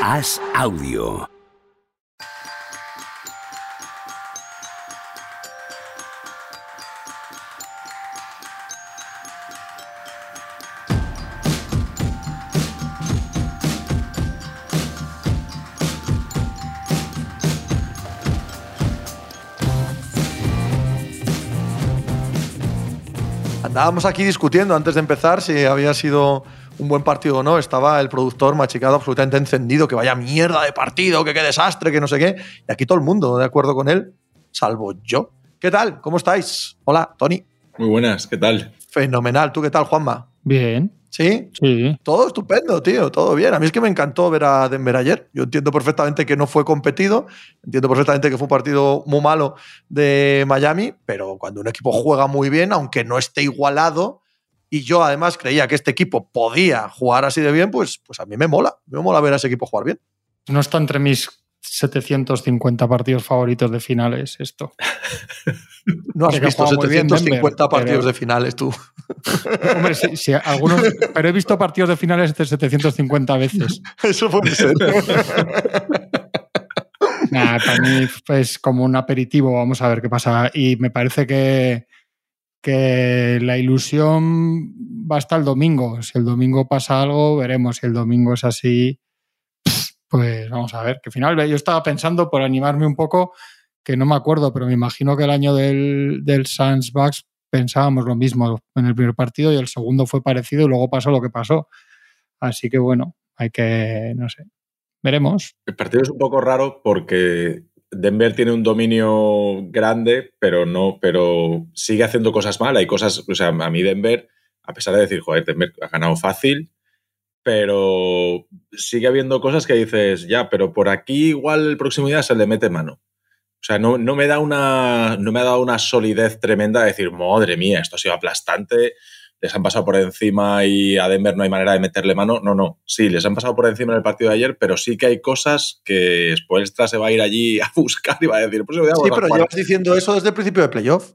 Haz audio. Andábamos aquí discutiendo antes de empezar si había sido un buen partido o no. Estaba el productor machicado absolutamente encendido, que vaya mierda de partido, que qué desastre, que no sé qué. Y aquí todo el mundo de acuerdo con él, salvo yo. ¿Qué tal? ¿Cómo estáis? Hola, Tony. Muy buenas, ¿qué tal? Fenomenal. ¿Tú qué tal, Juanma? Bien. ¿Sí? Sí. Todo estupendo, tío, todo bien. A mí es que me encantó ver a Denver ayer. Yo entiendo perfectamente que no fue competido, entiendo perfectamente que fue un partido muy malo de Miami, pero cuando un equipo juega muy bien, aunque no esté igualado, y yo además creía que este equipo podía jugar así de bien, pues, pues a mí me mola. Me mola ver a ese equipo jugar bien. No está entre mis 750 partidos favoritos de finales esto. No has visto juega muy bien 750 Denver, partidos pero- de finales tú. Hombre, sí, sí, algunos, pero he visto partidos de finales de 750 veces. Eso puede ser. Nah, para mí es como un aperitivo, vamos a ver qué pasa. Y me parece que, que la ilusión va hasta el domingo. Si el domingo pasa algo, veremos. Si el domingo es así, pues vamos a ver. Que final, yo estaba pensando, por animarme un poco, que no me acuerdo, pero me imagino que el año del, del Suns Bucks pensábamos lo mismo en el primer partido y el segundo fue parecido y luego pasó lo que pasó. Así que bueno, hay que, no sé, veremos. El partido es un poco raro porque Denver tiene un dominio grande, pero no, pero sigue haciendo cosas mal. Hay cosas, o sea, a mí Denver, a pesar de decir, joder, Denver ha ganado fácil, pero sigue habiendo cosas que dices, ya, pero por aquí igual el próximo día se le mete mano. O sea, no, no me da una. No me ha dado una solidez tremenda de decir, madre mía, esto ha sido aplastante. Les han pasado por encima y a Denver no hay manera de meterle mano. No, no. Sí, les han pasado por encima en el partido de ayer, pero sí que hay cosas que Spoelstra se va a ir allí a buscar y va a decir, pues Sí, pero llevas diciendo eso desde el principio de playoff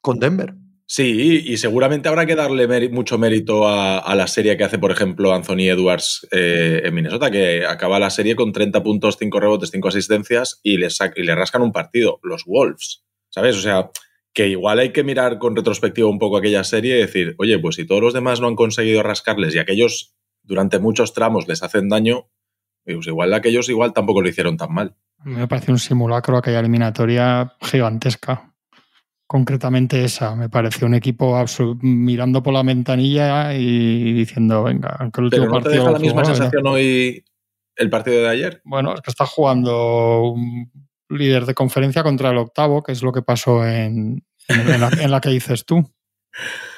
con Denver. Sí, y seguramente habrá que darle mucho mérito a, la serie que hace, por ejemplo, Anthony Edwards eh, en Minnesota, que acaba la serie con 30 puntos, 5 rebotes, 5 asistencias y le, y le rascan un partido, los Wolves, ¿sabes? O sea, que igual hay que mirar con retrospectiva un poco aquella serie y decir, oye, pues si todos los demás no han conseguido rascarles y aquellos durante muchos tramos les hacen daño, pues igual aquellos igual tampoco lo hicieron tan mal. Me parece un simulacro aquella eliminatoria gigantesca. Concretamente esa, me pareció un equipo mirando por la ventanilla y diciendo, venga, aunque el último Pero no te partido... deja la misma sensación hoy el partido de ayer. Bueno, es que está jugando un líder de conferencia contra el octavo, que es lo que pasó en, en- en la, en la que dices tú.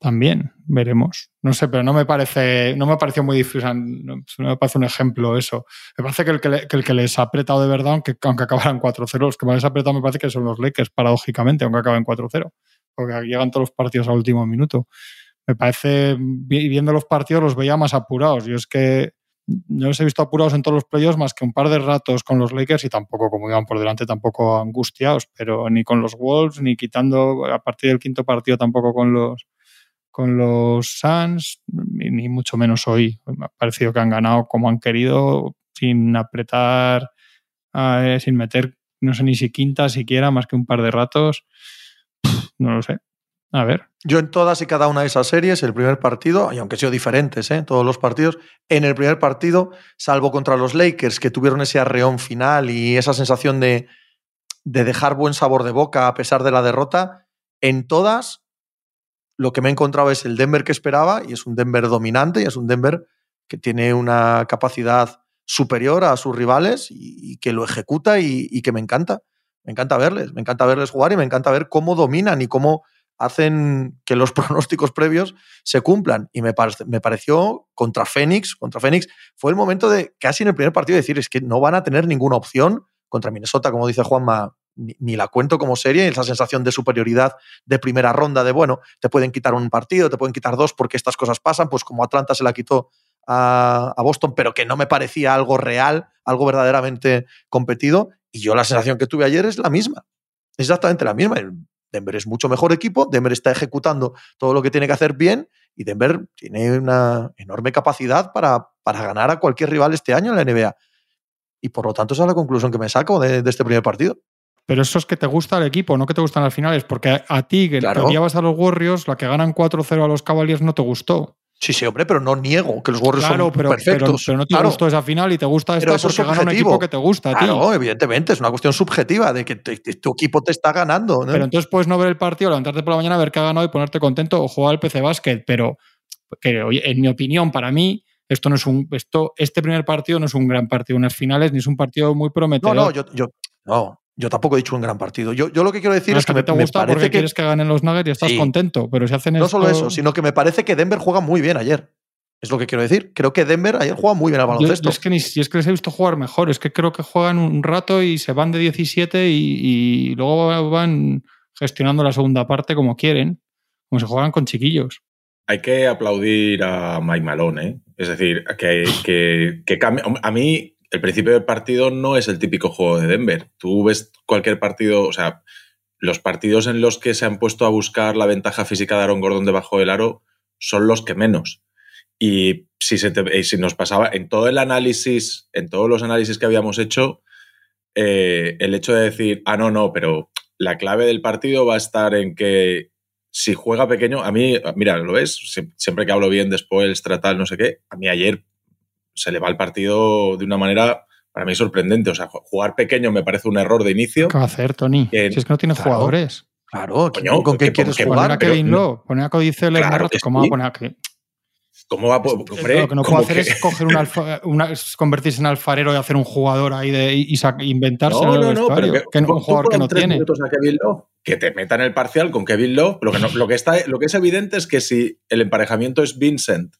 También, veremos. No sé, pero no me parece, no me pareció muy difícil, no, me parece un ejemplo eso. Me parece que el que, le- que el que les ha apretado de verdad, aunque, aunque acabaran 4-0, los que más les ha apretado me parece que son los Lakers, paradójicamente, aunque acaben 4-0, porque llegan todos los partidos al último minuto. Me parece, vi- viendo los partidos, los veía más apurados. Yo es que no los he visto apurados en todos los playoffs más que un par de ratos con los Lakers y tampoco, como iban por delante, tampoco angustiados, pero ni con los Wolves, ni quitando a partir del quinto partido tampoco con los con los Suns, ni, mucho menos hoy. Me ha parecido que han ganado como han querido, sin apretar, sin meter, no sé ni si quinta siquiera, más que un par de ratos. No lo sé. A ver. Yo en todas y cada una de esas series, el primer partido, y aunque sido diferentes, ¿eh? todos los partidos, en el primer partido, salvo contra los Lakers, que tuvieron ese arreón final y esa sensación de, de dejar buen sabor de boca a pesar de la derrota, en todas lo que me he encontrado es el Denver que esperaba, y es un Denver dominante, y es un Denver que tiene una capacidad superior a sus rivales y, que lo ejecuta y, que me encanta. Me encanta verles, me encanta verles jugar y me encanta ver cómo dominan y cómo hacen que los pronósticos previos se cumplan. Y me, me pareció contra Phoenix, contra Phoenix, fue el momento de casi en el primer partido decir, es que no van a tener ninguna opción contra Minnesota, como dice Juanma, ni, la cuento como serie, esa sensación de superioridad de primera ronda, de bueno, te pueden quitar un partido, te pueden quitar dos porque estas cosas pasan, pues como Atlanta se la quitó a, Boston, pero que no me parecía algo real, algo verdaderamente competido. Y yo la sensación que tuve ayer es la misma, exactamente la misma. Denver es mucho mejor equipo, Denver está ejecutando todo lo que tiene que hacer bien y Denver tiene una enorme capacidad para, para ganar a cualquier rival este año en la NBA. Y por lo tanto, esa es la conclusión que me saco de, este primer partido. Pero eso es que te gusta el equipo, no que te gustan las finales, porque a ti, que claro. odiabas a los Warriors, la que ganan 4-0 a los Cavaliers no te gustó. Sí, sí, hombre, pero no niego que los Warriors son pero, perfectos. Pero, no te gustó esa final y te gusta esta porque gana un equipo que te gusta a ti. Claro, evidentemente, es una cuestión subjetiva de que tu equipo te está ganando. Pero entonces puedes no ver el partido, levantarte por la mañana, ver qué ha ganado y ponerte contento o jugar al PC Basket. Pero, que, en mi opinión, para mí, esto no es un. Esto, este primer partido no es un gran partido, unas finales, ni es un partido muy prometedor. No, no, yo, yo no, yo tampoco he dicho un gran partido. Yo, yo lo que quiero decir es, que, me, te gusta parece que quieres que ganen los Nuggets y estás contento, pero si hacen No solo eso, sino que me parece que Denver juega muy bien ayer. Es lo que quiero decir. Creo que Denver ayer juega muy bien al baloncesto. es que ni si es que les he visto jugar mejor, es que creo que juegan un rato y se van de 17 y, luego van gestionando la segunda parte como quieren, como si juegan con chiquillos. Hay que aplaudir a Mike Malone, ¿eh? Es decir, que, que, que A mí, el principio del partido no es el típico juego de Denver. Tú ves cualquier partido, o sea, los partidos en los que se han puesto a buscar la ventaja física de Aaron Gordon debajo del aro son los que menos. Y si, se si nos pasaba en todo el análisis, en todos los análisis que habíamos hecho, eh, el hecho de decir, ah, no, no, pero la clave del partido va a estar en que si juega pequeño, a mí, mira, lo ves, siempre que hablo bien después, tratar, no sé qué, a mí ayer se le va el partido de una manera para mí sorprendente. O sea, jugar pequeño me parece un error de inicio. ¿Qué va a hacer, Tony? si es que no tiene jugadores. Claro, ¿con qué quieres jugar? Poner a Kevin Lowe, poner a Codice claro, ¿cómo va a poner a ¿Cómo va a poder, Lo que no puedo hacer es coger una, convertirse en alfarero y hacer un jugador ahí de, y, inventarse no, no, no, pero que, un jugador que no tiene. que te metan el parcial con Kevin Love. Lo que, lo, que está, lo que es evidente es que si el emparejamiento es Vincent,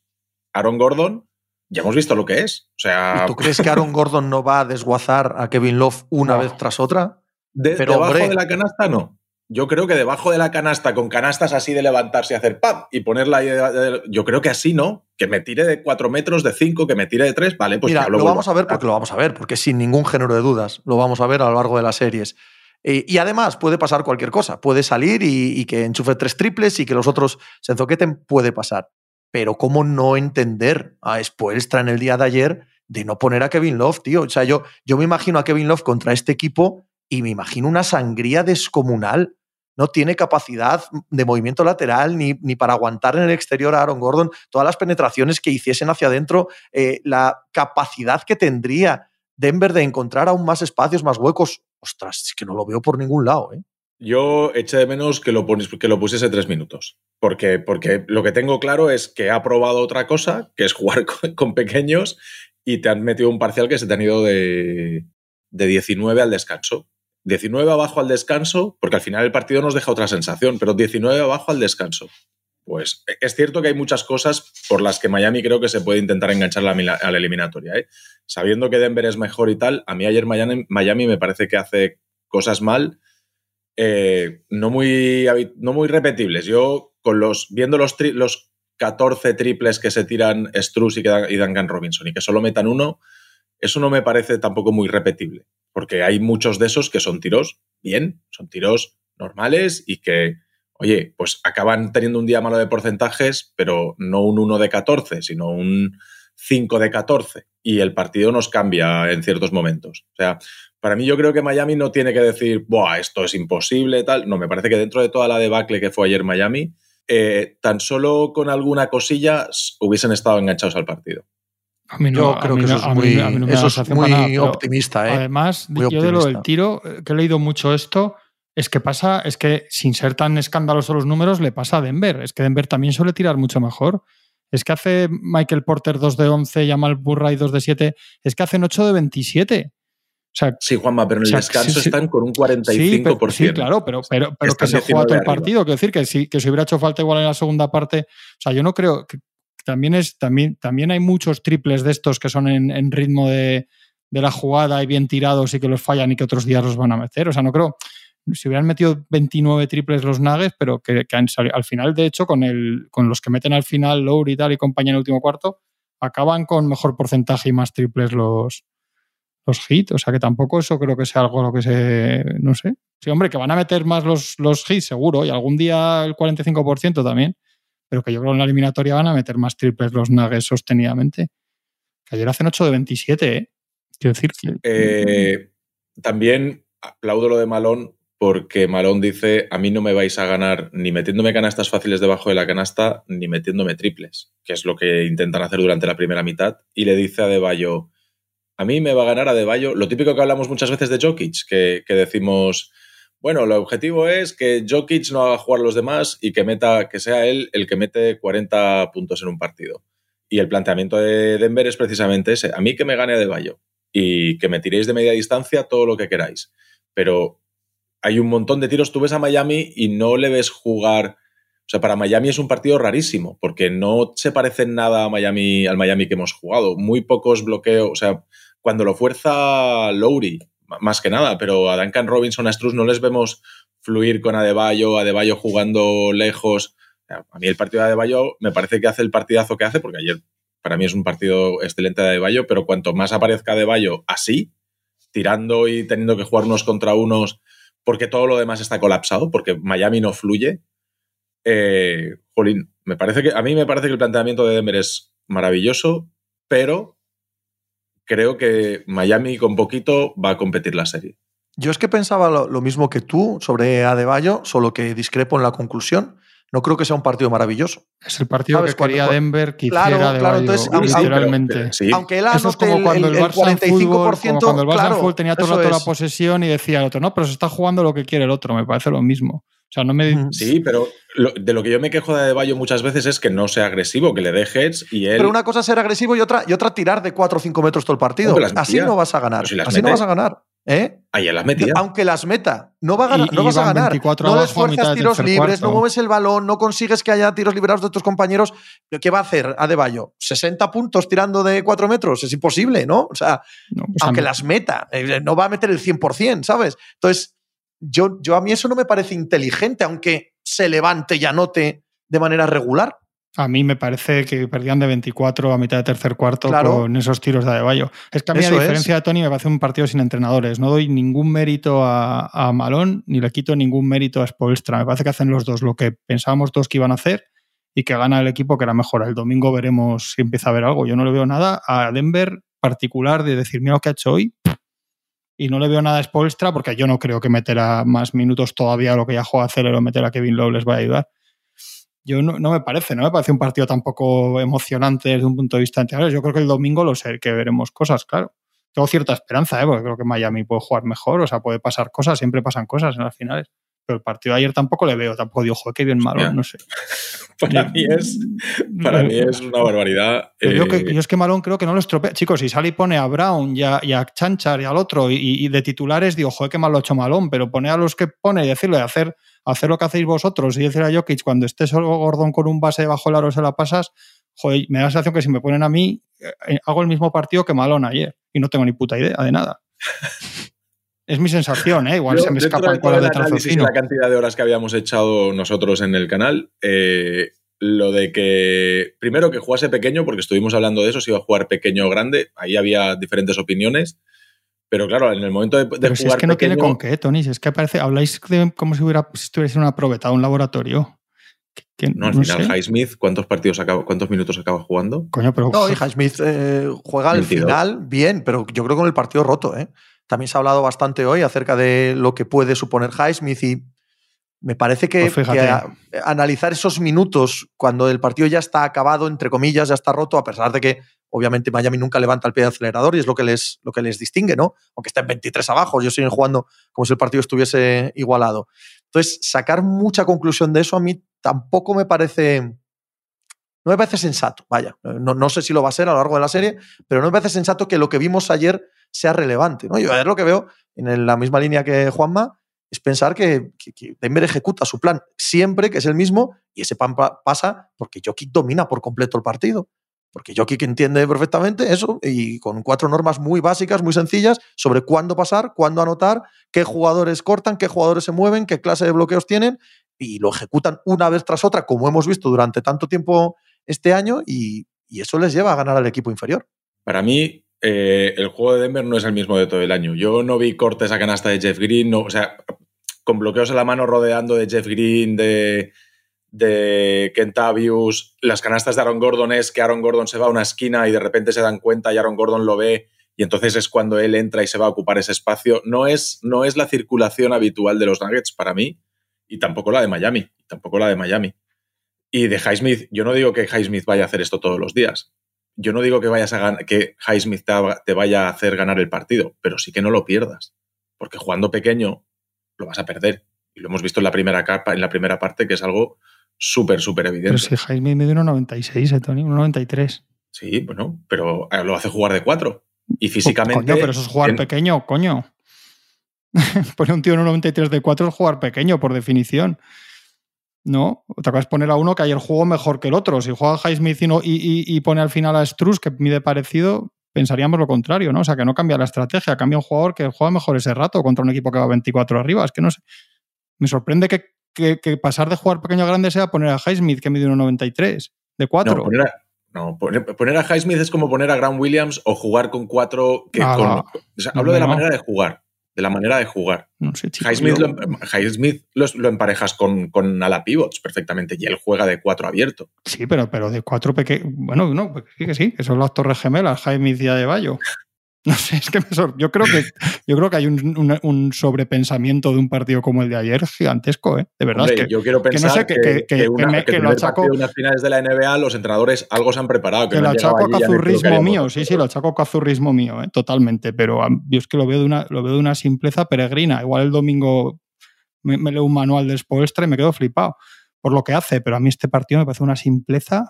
Aaron Gordon, ya hemos visto lo que es. O sea, ¿Tú crees que Aaron Gordon no va a desguazar a Kevin Love una vez tras otra? pero, debajo de la canasta no yo creo que debajo de la canasta, con canastas así de levantarse y hacer ¡pam! y ponerla ahí, yo creo que así no, que me tire de cuatro metros, de cinco, que me tire de tres, vale, pues Mira, lo, vamos a ver porque lo vamos a ver, porque sin ningún género de dudas, lo vamos a ver a lo largo de las series. y además puede pasar cualquier cosa, puede salir y, que enchufe tres triples y que los otros se enzoqueten, puede pasar. Pero ¿cómo no entender a Spoelstra en el día de ayer de no poner a Kevin Love, tío? O sea, yo, yo me imagino a Kevin Love contra este equipo y me imagino una sangría descomunal no tiene capacidad de movimiento lateral ni, ni, para aguantar en el exterior a Aaron Gordon todas las penetraciones que hiciesen hacia adentro, eh, la capacidad que tendría Denver de encontrar aún más espacios, más huecos. Ostras, es que no lo veo por ningún lado. ¿eh? Yo eché de menos que lo, que lo pusiese tres minutos. Porque, porque lo que tengo claro es que ha probado otra cosa, que es jugar con, pequeños, y te han metido un parcial que se te han ido de, de 19 al descanso. 19 abajo al descanso, porque al final el partido nos deja otra sensación, pero 19 abajo al descanso. Pues e, es cierto que hay muchas cosas por las que Miami creo que se puede intentar enganchar a la, eliminatoria. ¿eh? Sabiendo que Denver es mejor y tal, a mí ayer Miami, Miami me parece que hace cosas mal, eh, no, muy, no muy repetibles. Yo, con los, viendo los, los 14 triples que se tiran Struz y, y Duncan Robinson y que solo metan uno, eso no me parece tampoco muy repetible porque hay muchos de esos que son tiros bien, son tiros normales y que, oye, pues acaban teniendo un día malo de porcentajes, pero no un 1 de 14, sino un 5 de 14 y el partido nos cambia en ciertos momentos. O sea, para mí yo creo que Miami no tiene que decir, Buah, esto es imposible, tal. No, me parece que dentro de toda la debacle que fue ayer Miami, eh, tan solo con alguna cosilla hubiesen estado enganchados al partido. Yo creo que eso es muy, optimista. ¿eh? Además, yo de lo del tiro, eh, que he leído mucho esto, es que pasa, es que sin ser tan escandalosos los números, le pasa a Denver. Es que Denver también suele tirar mucho mejor. Es que hace Michael Porter 2 de 11, Jamal Burray 2 de 7, es que hacen 8 de 27. O sea, sí, Juanma, pero en el descanso están con un 45%. Sí, claro, pero, pero, pero que se juega todo el partido. Quiero decir que si, que si hubiera hecho falta igual en la segunda parte. O sea, yo no creo. Que, también, es, también, también hay muchos triples de estos que son en, ritmo de, la jugada y bien tirados y que los fallan y que otros días los van a meter. O sea, no creo. Si hubieran metido 29 triples los Nuggets, pero que, han al final, de hecho, con, el, con los que meten al final, Lowry y tal y compañía en el último cuarto, acaban con mejor porcentaje y más triples los, los hits. O sea que tampoco eso creo que sea algo lo que se. No sé. Sí, hombre, que van a meter más los, los hits, seguro, y algún día el 45% también pero que yo creo que en la eliminatoria van a meter más triples los Nuggets sostenidamente. Que ayer hacen 8 de 27, ¿eh? Quiero decir que... Eh, también aplaudo lo de Malón porque Malón dice, a mí no me vais a ganar ni metiéndome canastas fáciles debajo de la canasta, ni metiéndome triples, que es lo que intentan hacer durante la primera mitad, y le dice a De a mí me va a ganar a De lo típico que hablamos muchas veces de Jokic, que, que decimos, bueno, el objetivo es que Jokic no haga jugar a los demás y que meta, que sea él el que mete 40 puntos en un partido. Y el planteamiento de Denver es precisamente ese, a mí que me gane a De y que me tiréis de media distancia todo lo que queráis. Pero hay un montón de tiros. Tú ves a Miami y no le ves jugar. O sea, para Miami es un partido rarísimo, porque no se parece en nada a Miami, al Miami que hemos jugado. Muy pocos bloqueos. O sea, cuando lo fuerza Lowry, más que nada, pero a Duncan Robinson, a no les vemos fluir con Adebayo, Adebayo jugando lejos. A mí el partido de Adebayo me parece que hace el partidazo que hace, porque ayer para mí es un partido excelente de Adebayo, pero cuanto más aparezca Adebayo así, tirando y teniendo que jugar unos contra unos porque todo lo demás está colapsado, porque Miami no fluye. Eh, jolín, me parece que, a mí me parece que el planteamiento de Denver es maravilloso, pero creo que Miami con poquito va a competir la serie. Yo es que pensaba lo, lo mismo que tú sobre Adebayo, solo que discrepo en la conclusión no creo que sea un partido maravilloso. Es el partido que quería Denver que claro, hiciera de claro, entonces, literalmente. Sí. Aunque él eso es como cuando el, el, el 45%, fútbol, cuando el Barça claro, fútbol tenía todo el rato la posesión y decía el otro, no, pero se está jugando lo que quiere el otro, me parece lo mismo. O sea, no me... Sí, pero lo, de lo que yo me quejo de Adebayo muchas veces es que no sea agresivo, que le dejes y él... Pero una cosa es ser agresivo y otra, y otra tirar de 4 o 5 metros todo el partido. Así no vas a ganar. Si Así mete, no vas a ganar. ¿Eh? Ayer las metía. Aunque las meta, no, va a ganar, y, no vas a ganar. No abajo, esfuerzas tiros libres, no mueves el balón, no consigues que haya tiros liberados de tus compañeros. ¿Qué va a hacer Adebayo? ¿60 puntos tirando de 4 metros? Es imposible, ¿no? O sea, no, pues aunque las meta, eh, no va a meter el 100%, ¿sabes? Entonces, yo, yo a mí eso no me parece inteligente, aunque se levante y anote de manera regular. A mí me parece que perdían de 24 a mitad de tercer cuarto claro. con esos tiros de Adebayo. Es que a mí, Eso a diferencia es. de Tony, me parece un partido sin entrenadores. No doy ningún mérito a, a Malón ni le quito ningún mérito a Spolstra. Me parece que hacen los dos lo que pensábamos todos que iban a hacer y que gana el equipo que era mejor. El domingo veremos si empieza a haber algo. Yo no le veo nada a Denver particular de decir, mira lo que ha hecho hoy. Y no le veo nada a Spolstra porque yo no creo que meterá más minutos todavía lo que ya juega Acelero, meter a Kevin Love les va a ayudar yo no, no, me parece, no me parece un partido tampoco emocionante desde un punto de vista anterior. Yo creo que el domingo lo sé, que veremos cosas, claro. Tengo cierta esperanza, ¿eh? porque creo que Miami puede jugar mejor, o sea, puede pasar cosas, siempre pasan cosas en las finales. Pero el partido de ayer tampoco le veo, tampoco digo, joder, qué bien malo, yeah. no sé. para mí es, para mí es una barbaridad. Eh... Yo, que, yo, es que Malón creo que no lo estropea. Chicos, si sale y pone a Brown y a, y a Chanchar y al otro, y, y, de titulares digo, joder, qué mal lo ha hecho Malón, pero pone a los que pone y decirle, hacer hacer lo que hacéis vosotros y decir a Jokic cuando esté solo Gordon con un base debajo del aro se la pasas, joder, me da la sensación que si me ponen a mí, eh, hago el mismo partido que Malón ayer y no tengo ni puta idea de nada. es mi sensación, ¿eh? igual Yo, se me escapa el cuadro de análisis la cantidad de horas que habíamos echado nosotros en el canal, eh, lo de que primero que jugase pequeño, porque estuvimos hablando de eso, si iba a jugar pequeño o grande, ahí había diferentes opiniones. Pero claro, en el momento de, de Pero jugar si es que no pequeño, tiene con qué, Tony. Si es que parece, habláis de como si hubiera si estuviese en una probeta, un laboratorio. Que, que no, al no final. Highsmith, ¿cuántos partidos acaba, cuántos minutos acaba jugando? Coño, pero No, y Highsmith eh, juega al 22. final bien, pero yo creo con el partido roto. ¿eh? También se ha hablado bastante hoy acerca de lo que puede suponer Highsmith y me parece que, Pues que a- analizar esos minutos cuando el partido ya está acabado, entre comillas, ya está roto, a pesar de que obviamente Miami nunca levanta el pie de acelerador y es lo que les, lo que les distingue, ¿no? Aunque está en 23 abajo, ellos siguen jugando como si el partido estuviese igualado. Entonces, sacar mucha conclusión de eso a mí tampoco me parece. No me parece sensato, vaya. No, no sé si lo va a ser a lo largo de la serie, pero no me parece sensato que lo que vimos ayer sea relevante. ¿no? Yo ayer lo que veo, en la misma línea que Juanma, es pensar que, que, que Denver ejecuta su plan siempre, que es el mismo, y ese plan pa pasa porque Jokic domina por completo el partido. Porque Jokic entiende perfectamente eso y con cuatro normas muy básicas, muy sencillas, sobre cuándo pasar, cuándo anotar, qué jugadores cortan, qué jugadores se mueven, qué clase de bloqueos tienen, y lo ejecutan una vez tras otra, como hemos visto durante tanto tiempo este año, y, eso les lleva a ganar al equipo inferior. Para mí, eh, el juego de Denver no es el mismo de todo el año. Yo no vi cortes a canasta de Jeff Green, no, o sea, con bloqueos en la mano rodeando de Jeff Green, de, de Kentavius, las canastas de Aaron Gordon es que Aaron Gordon se va a una esquina y de repente se dan cuenta y Aaron Gordon lo ve y entonces es cuando él entra y se va a ocupar ese espacio. No es, no es la circulación habitual de los Nuggets para mí y tampoco la de Miami, tampoco la de Miami. Y de Highsmith, yo no digo que Highsmith vaya a hacer esto todos los días. Yo no digo que vayas a que Highsmith te, te vaya a hacer ganar el partido, pero sí que no lo pierdas. Porque jugando pequeño lo vas a perder. Y lo hemos visto en la primera capa, en la primera parte, que es algo súper, súper evidente. Pero si me dio 1,96, eh, Tony, 1,93. Sí, bueno, pero lo hace jugar de 4. Y físicamente. Coño, pero eso es jugar pequeño, coño. Poner un tío en 1,93 de 4 es jugar pequeño, por definición. ¿No? Otra cosa es poner a uno que ayer jugó mejor que el otro. Si juega Highsmith y, y, y, pone al final a Struz, que mide parecido, pensaríamos lo contrario, ¿no? O sea, que no cambia la estrategia, cambia un jugador que juega mejor ese rato contra un equipo que va 24 arriba. Es que no sé. Me sorprende que, que, pasar de jugar pequeño a grande sea poner a Highsmith, que mide 1,93 de 4. No, poner a, no, poner, a Highsmith es como poner a Grant Williams o jugar con 4. Que o sea, hablo de la manera de jugar de la manera de jugar. No sé, Highsmith, lo, emparejas con, con ala pivots perfectamente y él juega de cuatro abierto. Sí, pero, pero de cuatro pequeños. Bueno, no, sí que sí, que son las torres gemelas, Highsmith y Adebayo. No sé, es que yo creo que yo creo que hay un, sobrepensamiento de un partido como el de ayer gigantesco, ¿eh? De verdad. que, yo quiero pensar que, que, lo achaco. unas finales de la NBA, los entrenadores algo se han preparado. Que, lo achaco a cazurrismo mío, sí, sí, lo achaco a cazurrismo mío, ¿eh? totalmente. Pero yo es que lo veo, de una, lo veo de una simpleza peregrina. Igual el domingo me, leo un manual de Spoelstra y me quedo flipado por lo que hace, pero a mí este partido me parece una simpleza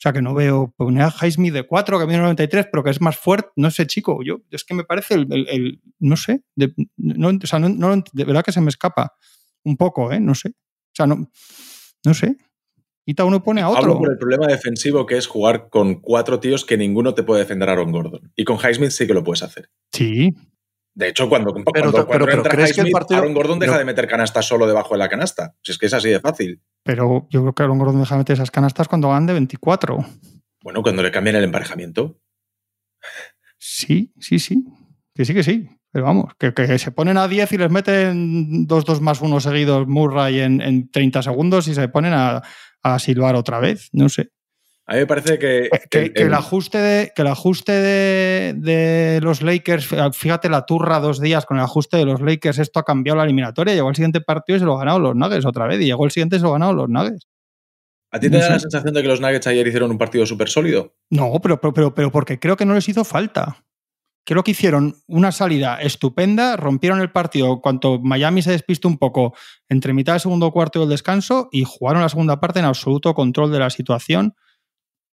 o sea, que no veo poner a Highsmith de 4, que mide 93, pero que es más fuerte. No sé, chico. Yo, es que me parece el. no sé. De, no, o sea, no, de verdad que se me escapa un poco, ¿eh? No sé. O sea, no, no sé. Quita uno pone a otro. Hablo por el problema defensivo que es jugar con cuatro tíos que ninguno te puede defender a Aaron Gordon. Y con Highsmith sí que lo puedes hacer. Sí, de hecho, cuando, pero, entra ¿crees que el partido, Aaron Gordon deja de meter canastas solo debajo de la canasta. Si es que es así de fácil. Pero yo creo que Aaron Gordon deja de meter esas canastas cuando van de 24. Bueno, cuando le cambian el emparejamiento. Sí, sí, sí. Que sí, que sí. Pero vamos, que, se ponen a 10 y les meten 2-2 más 1 seguidos Murray en, en, 30 segundos y se ponen a, a silbar otra vez. No sé. A mí me parece que. Que, el, ajuste, de, que el ajuste de, los Lakers, fíjate la turra dos días con el ajuste de los Lakers, esto ha cambiado la eliminatoria. Llegó el siguiente partido y se lo ganaron los Nuggets otra vez. Y llegó el siguiente y se lo ganaron los Nuggets. ¿A ti te da la sensación de que los Nuggets ayer hicieron un partido súper sólido? No, pero, pero, pero, pero porque creo que no les hizo falta. Creo que hicieron una salida estupenda, rompieron el partido cuando Miami se despistó un poco entre mitad del segundo cuarto y el descanso y jugaron la segunda parte en absoluto control de la situación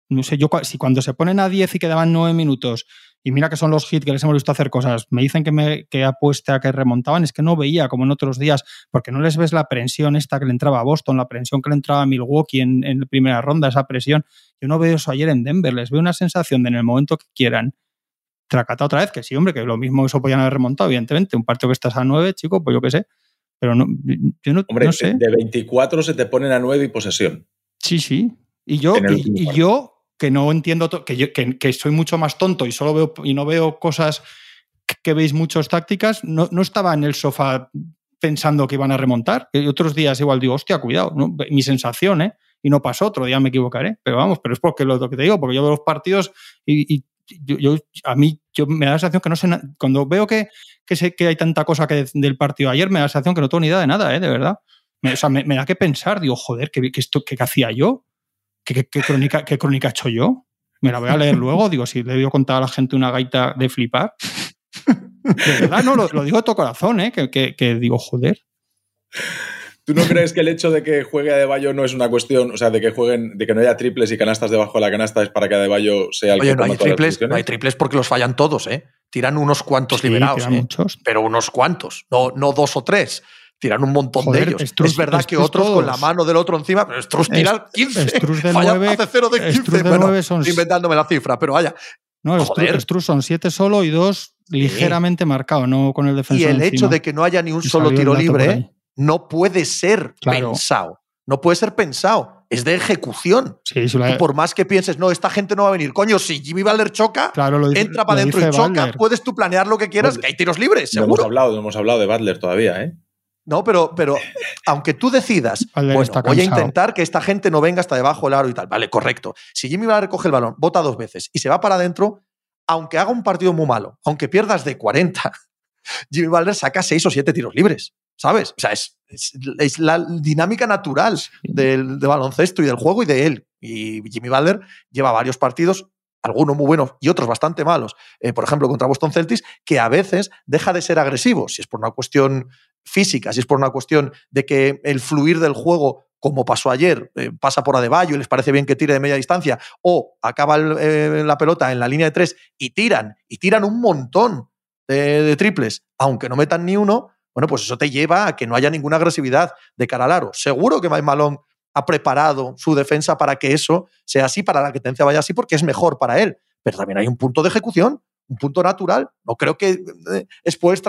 no sé, yo si cuando se ponen a 10 y quedaban 9 minutos, y mira que son los hits que les hemos visto hacer cosas, me dicen que, me, que apuesta a que remontaban, es que no veía como en otros días, porque no les ves la presión esta que le entraba a Boston, la presión que le entraba a Milwaukee en, en la primera ronda, esa presión. Yo no veo eso ayer en Denver, les veo una sensación de en el momento que quieran, tracata otra vez, que sí, hombre, que lo mismo eso podían haber remontado, evidentemente. Un partido que estás a 9, chico, pues yo qué sé. Pero no, yo no, hombre, sé. De 24 se te ponen a 9 y posesión. Sí, sí. Y yo, y yo que no entiendo, que, que, soy mucho más tonto y solo veo y no veo cosas que, veis muchas tácticas, no, no, estaba en el sofá pensando que iban a remontar. Y otros días igual digo, hostia, cuidado, mi sensación, ¿eh? Y no pasó, otro día me equivocaré. Pero vamos, pero es porque lo, que te digo, porque yo veo los partidos y, yo, a mí yo, me da la sensación que no sé, cuando veo que, que hay tanta cosa que del partido ayer, me da la sensación que no tengo ni idea de nada, ¿eh? De verdad. Me, o sea, me, da que pensar, digo, joder, ¿qué, esto, qué hacía yo? ¿Qué, crónica, ¿Qué crónica he hecho yo? Me la voy a leer luego. Digo, si le voy a contar a la gente una gaita de flipar. De verdad, no, lo, digo de todo corazón, ¿eh? Que, digo, joder. ¿Tú no crees que el hecho de que juegue a Adebayo no es una cuestión, o sea, de que jueguen, de que no haya triples y canastas debajo de la canasta es para que Adebayo sea el Oye, no hay triples, no hay triples porque los fallan todos, ¿eh? Tiran unos cuantos liberados, ¿eh? muchos. pero unos cuantos, no, no dos o tres tiran un montón de ellos. es verdad que otros con la mano del otro encima, pero Struz tira 15. Struz de 9, hace 0 de 15. De bueno, son... inventándome la cifra, pero vaya. No, Struz son 7 solo y 2 ligeramente marcados, no con el defensor. Y el hecho de que no haya ni un solo tiro libre no puede ser pensado. No puede ser pensado. Es de ejecución. Sí, por más que pienses, no, esta gente no va a venir. Coño, si Jimmy Butler choca, entra para adentro y choca, puedes tú planear lo que quieras, pues que hay tiros libres, seguro. No hemos hablado, no hemos hablado de Butler todavía, ¿eh? No, pero, pero aunque tú decidas, bueno, voy a intentar que esta gente no venga hasta debajo del aro y tal. Vale, correcto. Si Jimmy a recoger el balón, bota dos veces y se va para adentro, aunque haga un partido muy malo, aunque pierdas de 40, Jimmy Butler saca 6 o 7 tiros libres. ¿Sabes? O sea, es, es, la dinámica natural del, de baloncesto y del juego y de él. Y Jimmy Butler lleva varios partidos, algunos muy buenos y otros bastante malos, eh, por ejemplo, contra Boston Celtics, que a veces deja de ser agresivo, si es por una cuestión física, si es por una cuestión de que el fluir del juego como pasó ayer, eh, pasa por Adebayo y les parece bien que tire de media distancia, o acaba eh, la pelota en la línea de tres y tiran, y tiran un montón de, triples, aunque no metan ni uno, bueno, pues eso te lleva a que no haya ninguna agresividad de cara al aro. Seguro que Mike ha preparado su defensa para que eso sea así, para la que tendencia vaya así, porque es mejor para él. Pero también hay un punto de ejecución, un punto natural. No creo que eh,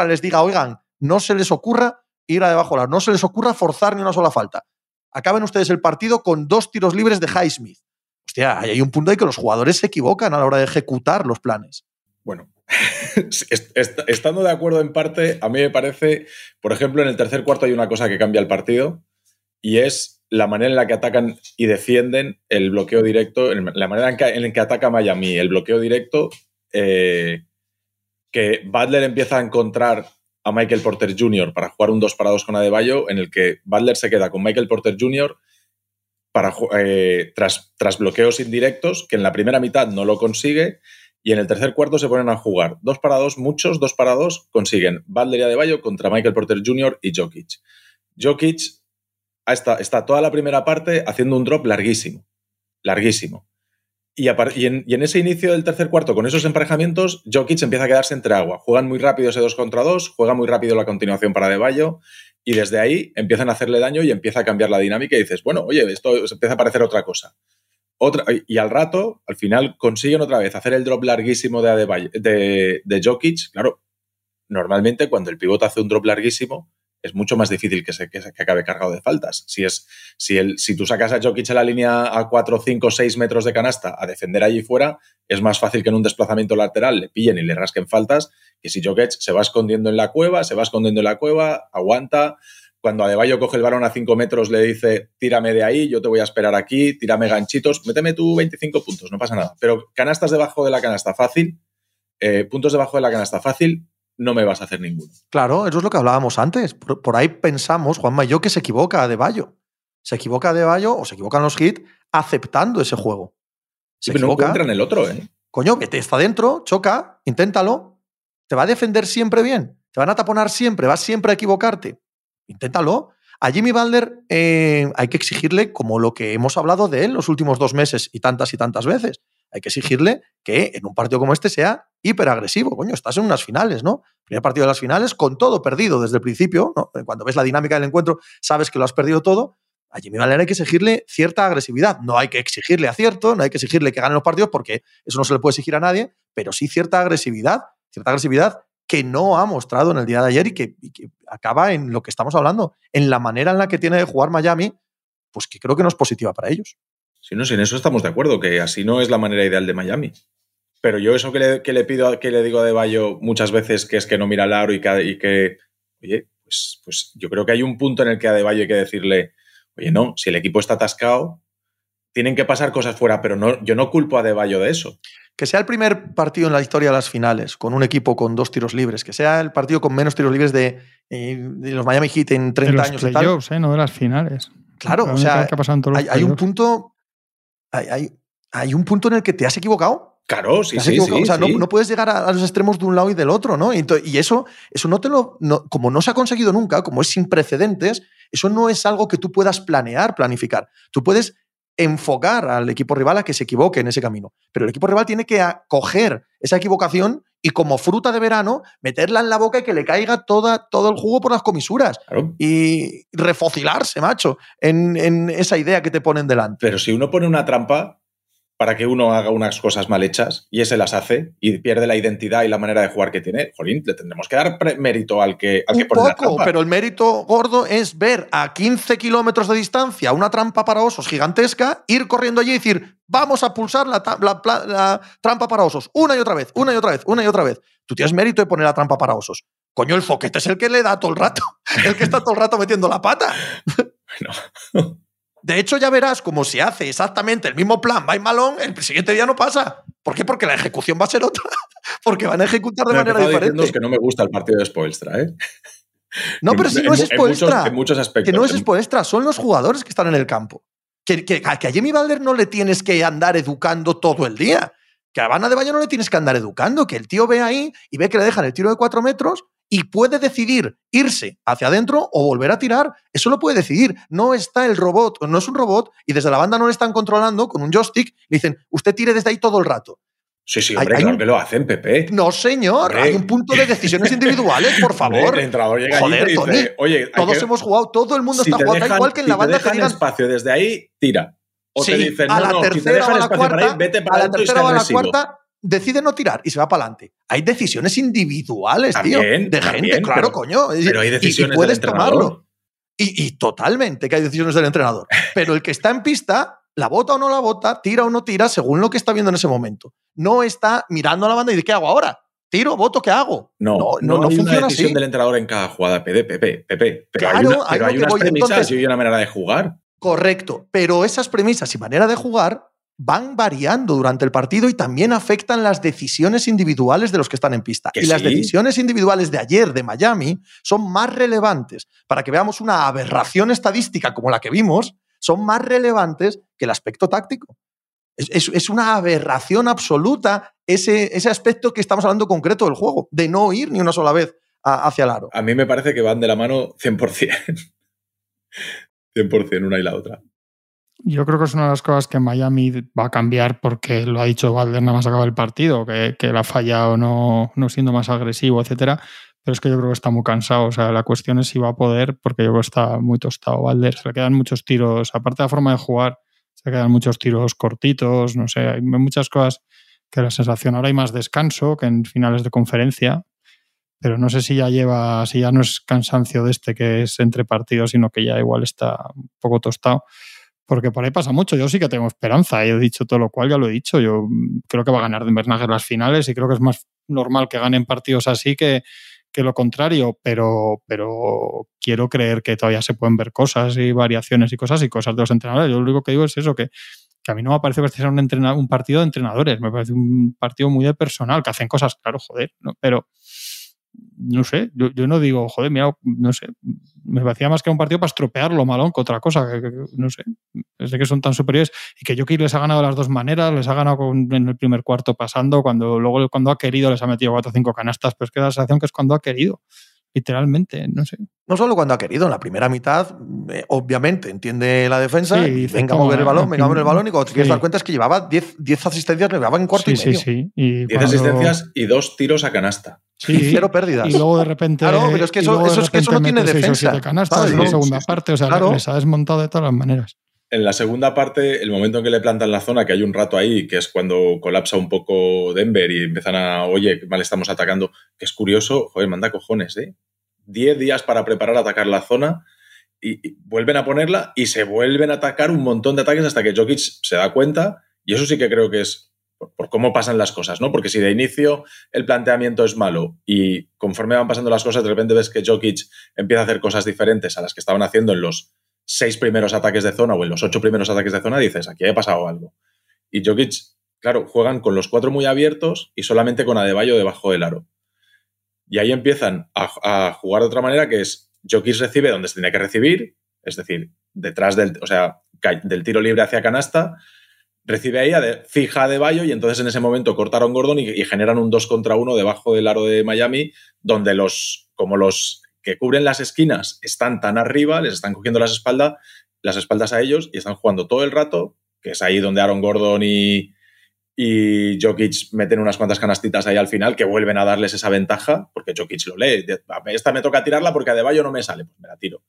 les diga, oigan, no se les ocurra ir a debajo no se les ocurra forzar ni una sola falta acaben ustedes el partido con dos tiros libres de Highsmith. Hostia, hay un punto ahí que los jugadores se equivocan a la hora de ejecutar los planes. Bueno, estando de acuerdo en parte, a mí me parece, por ejemplo, en el tercer cuarto hay una cosa que cambia el partido y es la manera en la que atacan y defienden el bloqueo directo, la manera en, la que ataca Miami el bloqueo directo, eh, que Butler empieza a encontrar a Michael Porter Jr. para jugar un 2 para 2 con Adebayo, en el que Butler se queda con Michael Porter Jr. Para, eh, tras, tras bloqueos indirectos, que en la primera mitad no lo consigue, y en el tercer cuarto se ponen a jugar 2 para 2, muchos 2 para 2 consiguen Butler y Adebayo contra Michael Porter Jr. y Jokic. Jokic está, está toda la primera parte haciendo un drop larguísimo, larguísimo. Y, en, ese inicio del tercer cuarto, con esos emparejamientos, Jokic empieza a quedarse entre agua. Juegan muy rápido ese 2 contra 2, juega muy rápido la continuación para De Bayo, y desde ahí empiezan a hacerle daño y empieza a cambiar la dinámica y dices, bueno, oye, esto empieza a parecer otra cosa. Otra, y al rato, al final, consiguen otra vez hacer el drop larguísimo de, Adebayo, de, de Jokic. Claro, normalmente cuando el pivote hace un drop larguísimo, es mucho más difícil que, se, que, acabe cargado de faltas. Si, es, si, el, si tú sacas a Jokic a la línea a 4, 5, 6 metros de canasta a defender allí fuera, es más fácil que en un desplazamiento lateral le pillen y le rasquen faltas que si Jokic se va escondiendo en la cueva, se va escondiendo en la cueva, aguanta. Cuando Adebayo coge el balón a 5 metros, le dice, tírame de ahí, yo te voy a esperar aquí, tírame ganchitos, méteme tú 25 puntos, no pasa nada. Pero canastas debajo de la canasta fácil, eh, puntos debajo de la canasta fácil, no me vas a hacer ninguno. Claro, eso es lo que hablábamos antes. Por, ahí pensamos, Juanma y yo, que se equivoca de Bayo. Se equivoca de Bayo o se equivocan los hits aceptando ese juego. Se pero no encuentra en el otro, ¿eh? Coño, que te está dentro, choca, inténtalo. Te va a defender siempre bien. Te van a taponar siempre, vas siempre a equivocarte. Inténtalo. A Jimmy Balder eh, hay que exigirle, como lo que hemos hablado de él los últimos dos meses y tantas y tantas veces, hay que exigirle que en un partido como este sea hiperagresivo. Coño, estás en unas finales, ¿no? Primer partido de las finales con todo perdido desde el principio. Cuando ves la dinámica del encuentro, sabes que lo has perdido todo. A Jimmy Butler hay que exigirle cierta agresividad. No hay que exigirle acierto, no hay que exigirle que gane los partidos porque eso no se le puede exigir a nadie, pero sí cierta agresividad, cierta agresividad que no ha mostrado en el día de ayer y que, acaba en lo que estamos hablando, en la manera en la que tiene de jugar Miami, pues que creo que no es positiva para ellos. Sí, no, en eso estamos de acuerdo, que así no es la manera ideal de Miami. Pero yo eso que le, que le pido, que le digo a De Bayo muchas veces, que es que no mira al aro y que, y que oye, pues, pues yo creo que hay un punto en el que a De Bayo hay que decirle, oye, no, si el equipo está atascado, tienen que pasar cosas fuera, pero no, yo no culpo a De Bayo de eso. Que sea el primer partido en la historia de las finales con un equipo con dos tiros libres, que sea el partido con menos tiros libres de, eh, los Miami Heat en 30 de los años. Playoffs, eh, no de las finales. Claro, o sea, hay, un punto hay, hay, un punto en el que te has equivocado. Claro, sí, sí, O sea, No, puedes llegar a, los extremos de un lado y del otro, ¿no? Y, eso, eso no te lo. como no se ha conseguido nunca, como es sin precedentes, eso no es algo que tú puedas planear, planificar. Tú puedes enfocar al equipo rival a que se equivoque en ese camino. Pero el equipo rival tiene que coger esa equivocación y como fruta de verano meterla en la boca y que le caiga toda, todo el jugo por las comisuras. Y refocilarse, macho, en, en, esa idea que te ponen delante. Pero si uno pone una trampa, para que uno haga unas cosas mal hechas y ese las hace y pierde la identidad y la manera de jugar que tiene, jolín, le tendremos que dar mérito al que, al Un poco, pero el mérito gordo es ver a 15 kilómetros de distancia una trampa para osos gigantesca, ir corriendo allí y decir, vamos a pulsar la, la, trampa para osos una y otra vez, una y otra vez, una y otra vez. Tú tienes mérito de poner la trampa para osos. Coño, el foquete es el que le da todo el rato, el que está todo el rato metiendo la pata. Bueno. De hecho, ya verás cómo se hace exactamente el mismo plan va Malone, el siguiente día no pasa. ¿Por qué? Porque la ejecución va a ser otra. Porque van a ejecutar de manera diferente. Es que no me gusta el partido de Spoelstra, ¿eh? No, pero si no es Spoelstra. En muchos, aspectos. Que no es Spoelstra, son los jugadores que están en el campo. Que, que, a Jamie Balder no le tienes que andar educando todo el día. Que a Habana de Bayo no le tienes que andar educando. Que el tío ve ahí y ve que le dejan el tiro de cuatro metros y puede decidir irse hacia adentro o volver a tirar. Eso lo puede decidir. No está el robot, no es un robot y desde la banda no le están controlando con un joystick. Le dicen, usted tire desde ahí todo el rato. Sí, sí, hombre, claro que lo hacen, Pepe. No, señor. Hay un punto de decisiones individuales, por favor. el entrenador llega Joder, y dice, Oye, todos hemos jugado, todo el mundo está jugando. igual que en la banda te digan espacio desde ahí, tira. O sí, te dicen, a no, la no, tercera si o a la cuarta, ahí, vete para a la tercera o a la agresivo. cuarta decide no tirar y se va para adelante. Hay decisiones individuales, tío, También, de también, gente, claro, pero- coño. Pero hay y- y decisiones puedes del entrenador. tomarlo. Y, y totalmente que hay decisiones del entrenador. Pero el que está en pista, la bota o no la bota, tira o no tira, según lo que está viendo en ese momento. No está mirando a la banda y dice, ¿qué hago ahora? ¿Tiro, voto, qué hago? No, no, no, no hay una funciona decisión así. del entrenador en cada jugada, Pepe, Pepe, Pepe. Pero Claro, hay, una- pero unas voy. premisas Entonces- y hay una manera de jugar. Correcto, pero esas premisas y manera de jugar van variando durante el partido y también afectan las decisiones individuales de los que están en pista. Y las decisiones individuales de ayer de Miami son más relevantes para que veamos una aberración estadística como la que vimos, son más relevantes que el aspecto táctico. Es, es- es una aberración absoluta ese, ese aspecto que estamos hablando concreto del juego, de no ir ni una sola vez a- hacia el aro. A mí me parece que van de la mano 100%. 100% una y la otra. Yo creo que es una de las cosas que Miami va a cambiar porque lo ha dicho Valder nada más acaba el partido, que, que la ha fallado no, no siendo más agresivo, etcétera. Pero es que yo creo que está muy cansado. O sea, la cuestión es si va a poder, porque yo creo que está muy tostado Valder. Se le quedan muchos tiros, aparte de la forma de jugar, se le quedan muchos tiros cortitos, no sé, hay muchas cosas que la sensación ahora hay más descanso que en finales de conferencia. Pero no sé si ya lleva, si ya no es cansancio de este que es entre partidos, sino que ya igual está un poco tostado porque por ahí pasa mucho. Yo sí que tengo esperanza. He dicho todo lo cual, ya lo he dicho. Yo mm, creo que va a ganar Denver Nuggets las finales y creo que es más normal que ganen partidos así que, que lo contrario, pero, pero quiero creer que todavía se pueden ver cosas y variaciones y cosas y cosas de los entrenadores. Yo lo único que digo es eso, que, que a mí no me parece que sea un, un partido de entrenadores, me parece un partido muy de personal, que hacen cosas, claro, joder, ¿no? pero no sé, yo, no digo, joder, mira, no sé, me parecía más que un partido para estropearlo malón que otra cosa, que, no sé, es que son tan superiores y que Jokic les ha ganado de las dos maneras, les ha ganado con- en el primer cuarto pasando, cuando luego cuando ha querido les ha metido cuatro o cinco canastas, pero es que la sensación que es cuando ha querido, literalmente, no sé. No solo cuando ha querido, en la primera mitad, eh, obviamente, entiende la defensa, Sí, y dice, venga a mover el balón, en venga a mover el balón, y cuando te quieres sí. dar cuenta es que llevaba 10 10 asistencias, le llevaba en cuarto sí, y sí, medio. sí. Y 10 cuando- asistencias y dos tiros a canasta. sí, Y cero pérdidas. Y luego de repente. Claro, pero es que eso- eso es que eso no tiene defensa, canastas ¿sabes? en la No, segunda sí, sí. parte, o sea, Claro. les ha desmontado de todas las maneras. En la segunda parte, el momento en que le plantan la zona, que hay un rato ahí, que es cuando colapsa un poco Denver y empiezan a, oye, mal estamos atacando, que es curioso, joder, manda cojones, ¿eh? 10 días para preparar atacar la zona y, y vuelven a ponerla y se vuelven a atacar un montón de ataques hasta que Jokic se da cuenta y eso sí que creo que es por, por cómo pasan las cosas, ¿no? Porque si de inicio el planteamiento es malo y conforme van pasando las cosas, de repente ves que Jokic empieza a hacer cosas diferentes a las que estaban haciendo en los seis primeros ataques de zona o en los ocho primeros ataques de zona, dices, aquí ha pasado algo. Y Jokic, claro, juegan con los cuatro muy abiertos y solamente con Adebayo debajo del aro. Y ahí empiezan a, jugar de otra manera, que es Jokic recibe donde se tiene que recibir, es decir, detrás del, o sea, del tiro libre hacia canasta, recibe ahí, ade- fija a Adebayo y entonces en ese momento cortaron Gordon y, y generan un 2 contra 1 debajo del aro de Miami, donde los, como los que cubren las esquinas están tan arriba, les están cogiendo las espaldas, las espaldas a ellos y están jugando todo el rato, que es ahí donde Aaron Gordon y, y Jokic meten unas cuantas canastitas ahí al final que vuelven a darles esa ventaja, porque Jokic lo lee. Esta me toca tirarla porque a Deballo no me sale, pues me la tiro.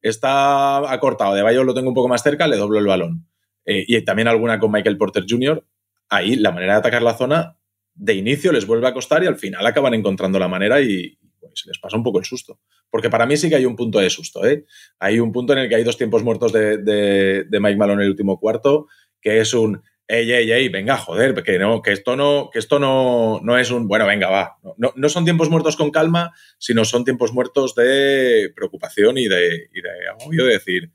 Esta ha cortado, Deballo lo tengo un poco más cerca, le doblo el balón. Eh, y también alguna con Michael Porter Jr. Ahí la manera de atacar la zona de inicio les vuelve a costar y al final acaban encontrando la manera y pues, les pasa un poco el susto. Porque para mí sí que hay un punto de susto. ¿eh? Hay un punto en el que hay dos tiempos muertos de, de, de Mike Malone en el último cuarto, que es un ey, ey, ey, venga, joder, que no, que esto no, que esto no, no es un, bueno, venga, va. No, no son tiempos muertos con calma, sino son tiempos muertos de preocupación y de, y de agobio de decir,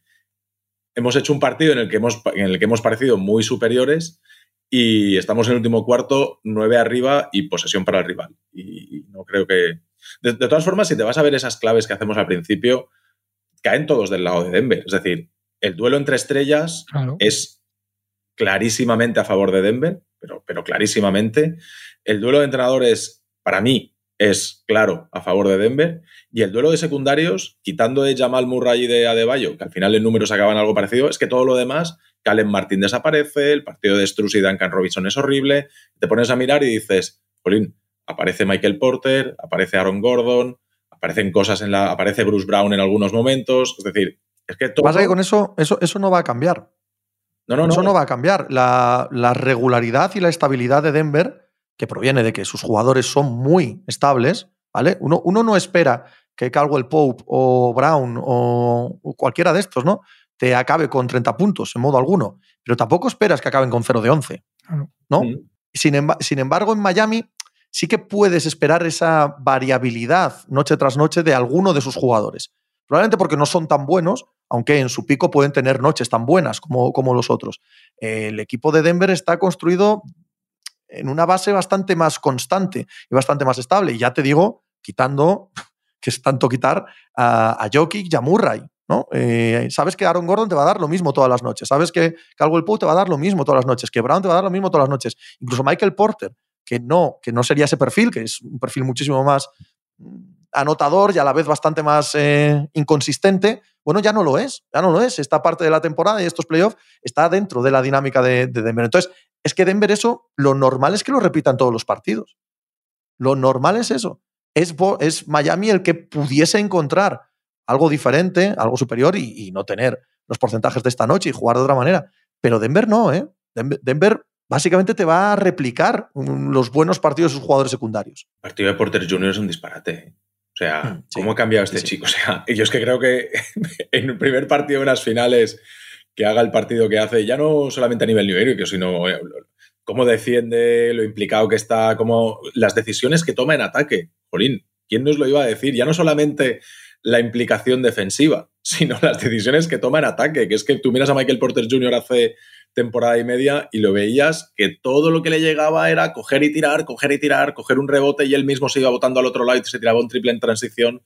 hemos hecho un partido en el que hemos, en el que hemos parecido muy superiores y estamos en el último cuarto, nueve arriba y posesión para el rival. Y, no creo que... De, todas formas, si te vas a ver esas claves que hacemos al principio, caen todos del lado de Denver. Es decir, el duelo entre estrellas es clarísimamente a favor de Denver, pero, pero clarísimamente. El duelo de entrenadores, para mí, es claro a favor de Denver. Y el duelo de secundarios, quitando de Jamal Murray y de Adebayo, que al final en números acaban algo parecido, es que todo lo demás Calen Martín desaparece, el partido de Struz y Duncan Robinson es horrible. Te pones a mirar y dices, Jolín, aparece Michael Porter, aparece Aaron Gordon, aparecen cosas en la. aparece Bruce Brown en algunos momentos. Es decir, es que todo. Pasa que con eso, eso, eso no va a cambiar. No, no, eso no, va a cambiar. La, la regularidad y la estabilidad de Denver, que proviene de que sus jugadores son muy estables, ¿vale? Uno, uno no espera que Caldwell Pope o Brown o cualquiera de estos, ¿no? te acabe con 30 puntos, en modo alguno, pero tampoco esperas que acaben con 0 de 11, ¿no? Sin, sin, embargo, en Miami sí que puedes esperar esa variabilidad noche tras noche de alguno de sus jugadores. Probablemente porque no son tan buenos, aunque en su pico pueden tener noches tan buenas como, como los otros. El equipo de Denver está construido en una base bastante más constante y bastante más estable. Y ya te digo, quitando, que es tanto quitar, a, a Jokic y a Murray. Eh, sabes que Aaron Gordon te va a dar lo mismo todas las noches, sabes que Caldwell Pope te va a dar lo mismo todas las noches, que Brown te va a dar lo mismo todas las noches, incluso Michael Porter, que no, que no sería ese perfil, que es un perfil muchísimo más mm, anotador y a la vez bastante más eh, inconsistente, bueno, ya no lo es, ya no lo es. Esta parte de la temporada y estos playoffs está dentro de la dinámica de, Denver. Entonces, es que Denver eso, lo normal es que lo repitan todos los partidos. Lo normal es eso. Es, es Miami el que pudiese encontrar algo diferente, algo superior y, no tener los porcentajes de esta noche y jugar de otra manera. Pero Denver no, ¿eh? Denver, básicamente te va a replicar los buenos partidos de sus jugadores secundarios. El partido de Porter Jr. es un disparate. ¿eh? O sea, mm, ¿cómo ha cambiado este chico? O sea, yo es que creo que en el primer partido de unas finales que haga el partido que hace, ya no solamente a nivel numérico, sino eh, cómo defiende, lo implicado que está, como las decisiones que toma en ataque. Jolín, ¿quién nos lo iba a decir? Ya no solamente la implicación defensiva, sino las decisiones que toma en ataque. Que es que tú miras a Michael Porter Jr. hace temporada y media y lo veías que todo lo que le llegaba era coger y tirar, coger y tirar, coger un rebote y él mismo se iba botando al otro lado y se tiraba un triple en transición.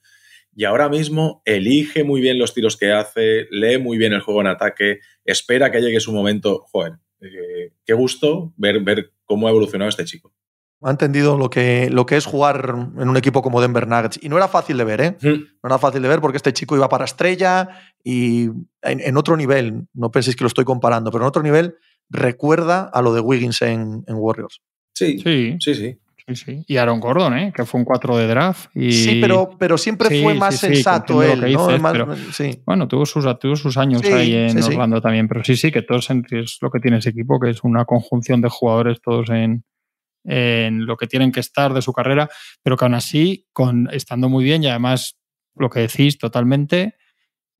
Y ahora mismo elige muy bien los tiros que hace, lee muy bien el juego en ataque, espera que llegue su momento. Joder, eh, qué gusto ver, ver cómo ha evolucionado este chico ha entendido lo que, lo que es jugar en un equipo como Denver Nuggets. Y no era fácil de ver, ¿eh? No era fácil de ver porque este chico iba para estrella y en, otro nivel, no penséis que lo estoy comparando, pero en otro nivel recuerda a lo de Wiggins en, Warriors. Sí, sí, sí, sí. Sí, Y Aaron Gordon, ¿eh? que fue un 4 de draft. Y... Sí, pero, pero siempre fue más sensato él. ¿no? bueno, tuvo sus, tuvo sus años ahí en Orlando también, pero sí, sí, que todos es lo que tiene ese equipo, que es una conjunción de jugadores todos en, en lo que tienen que estar de su carrera, pero que aún así, con, estando muy bien y además lo que decís totalmente,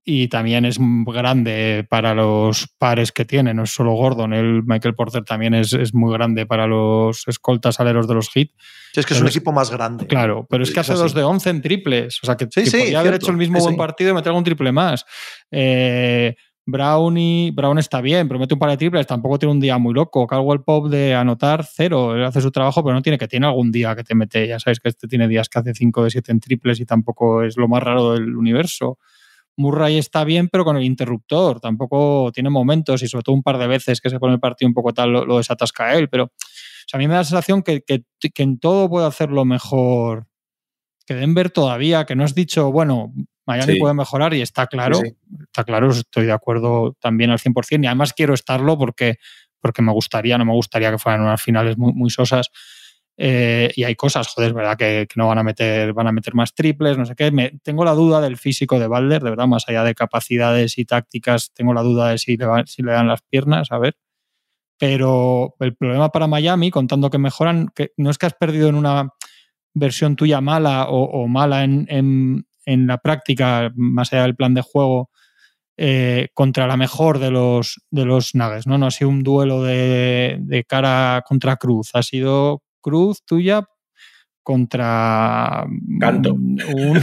y también es grande para los pares que tiene, no es solo Gordon, el Michael Porter también es, muy grande para los escoltas aleros de los hits. es que es un equipo más grande. Claro, pero es que hace dos de 11 en triples, o sea que, podría haber hecho el mismo buen partido y meter un triple más. Eh, Brownie, Brown está bien, promete un par de triples, tampoco tiene un día muy loco. Caldwell Pop de anotar cero, él hace su trabajo, pero no tiene que tiene algún día que te mete. Ya sabes que este tiene días que hace 5 de 7 en triples y tampoco es lo más raro del universo. Murray está bien, pero con el interruptor, tampoco tiene momentos y sobre todo un par de veces que se pone el partido un poco tal, lo, desatasca él, pero a mí me da la sensación que, que, que en todo puede hacerlo mejor que Denver todavía, que no has dicho, bueno, Miami puede mejorar y está claro, está claro, estoy de acuerdo también al 100% y además quiero estarlo porque, porque me gustaría, no me gustaría que fueran unas finales muy, muy sosas. Eh, y hay cosas, joder, ¿verdad? Que, no van a meter, van a meter más triples, no sé qué. Me, tengo la duda del físico de Balder, de verdad, más allá de capacidades y tácticas, tengo la duda de si le, si le dan las piernas, a ver. Pero el problema para Miami, contando que mejoran, que no es que has perdido en una versión tuya mala o, mala en, en la práctica, más allá del plan de juego, eh, contra la mejor de los, de los Nuggets, ¿no? No ha sido un duelo de, cara contra Cruz, ha sido Cruz tuya contra Canto. Un,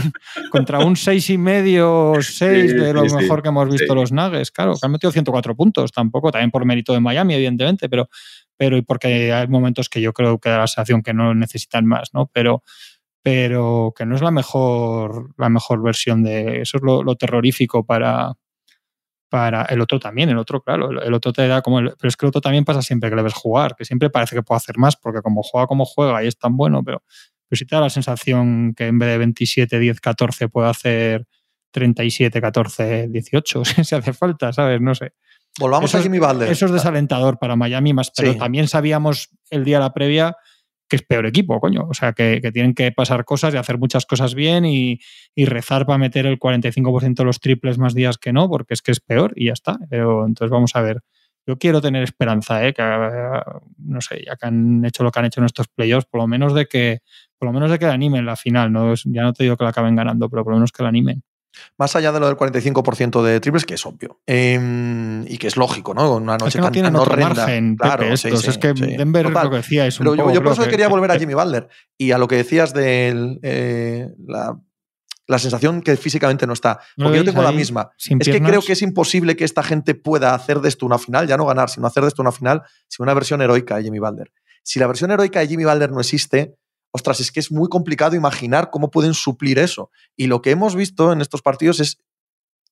contra un seis y medio, seis de lo mejor que hemos visto los Nuggets, claro, que han metido 104 puntos, tampoco, también por mérito de Miami, evidentemente, pero, pero y porque hay momentos que yo creo que da la sensación que no necesitan más, ¿no? Pero, pero que no es la mejor, la mejor versión de eso es lo, terrorífico para, para el otro también. El otro, claro, el otro te da como. pero es que el otro también pasa siempre que le ves jugar, que siempre parece que puede hacer más, porque como juega como juega y es tan bueno, pero, pero sí te da la sensación que en vez de 27, 10, 14 puede hacer 37, 14, 18, si hace falta, ¿sabes? No sé. Volvamos a Jimmy Butler. Eso es desalentador para Miami, más, pero también sabíamos el día de la previa que es peor equipo, coño. O sea, que, tienen que pasar cosas y hacer muchas cosas bien y, rezar para meter el 45% de los triples más días que no, porque es que es peor y ya está. Pero entonces vamos a ver. Yo quiero tener esperanza, ¿eh? que no sé, ya que han hecho lo que han hecho en estos playoffs, por lo menos de que, por lo menos de que la animen la final. ¿no? Ya no te digo que la acaben ganando, pero por lo menos que la animen. Más allá de lo del 45% de triples, que es obvio. Em, y que es lógico, ¿no? Una noche es que no tan, otro margen, claro, es que Denver lo que decía es un Pero yo, por eso quería volver a Jimmy Butler. Y a lo que decías de eh, la, sensación que físicamente no está. Porque yo tengo la misma. Es que creo que es imposible que esta gente pueda hacer de esto una final, ya no ganar, sino hacer de esto una final, sin una versión heroica de Jimmy Butler. Si la versión heroica de Jimmy Butler no existe, ostras, es que es muy complicado imaginar cómo pueden suplir eso. Y lo que hemos visto en estos partidos es,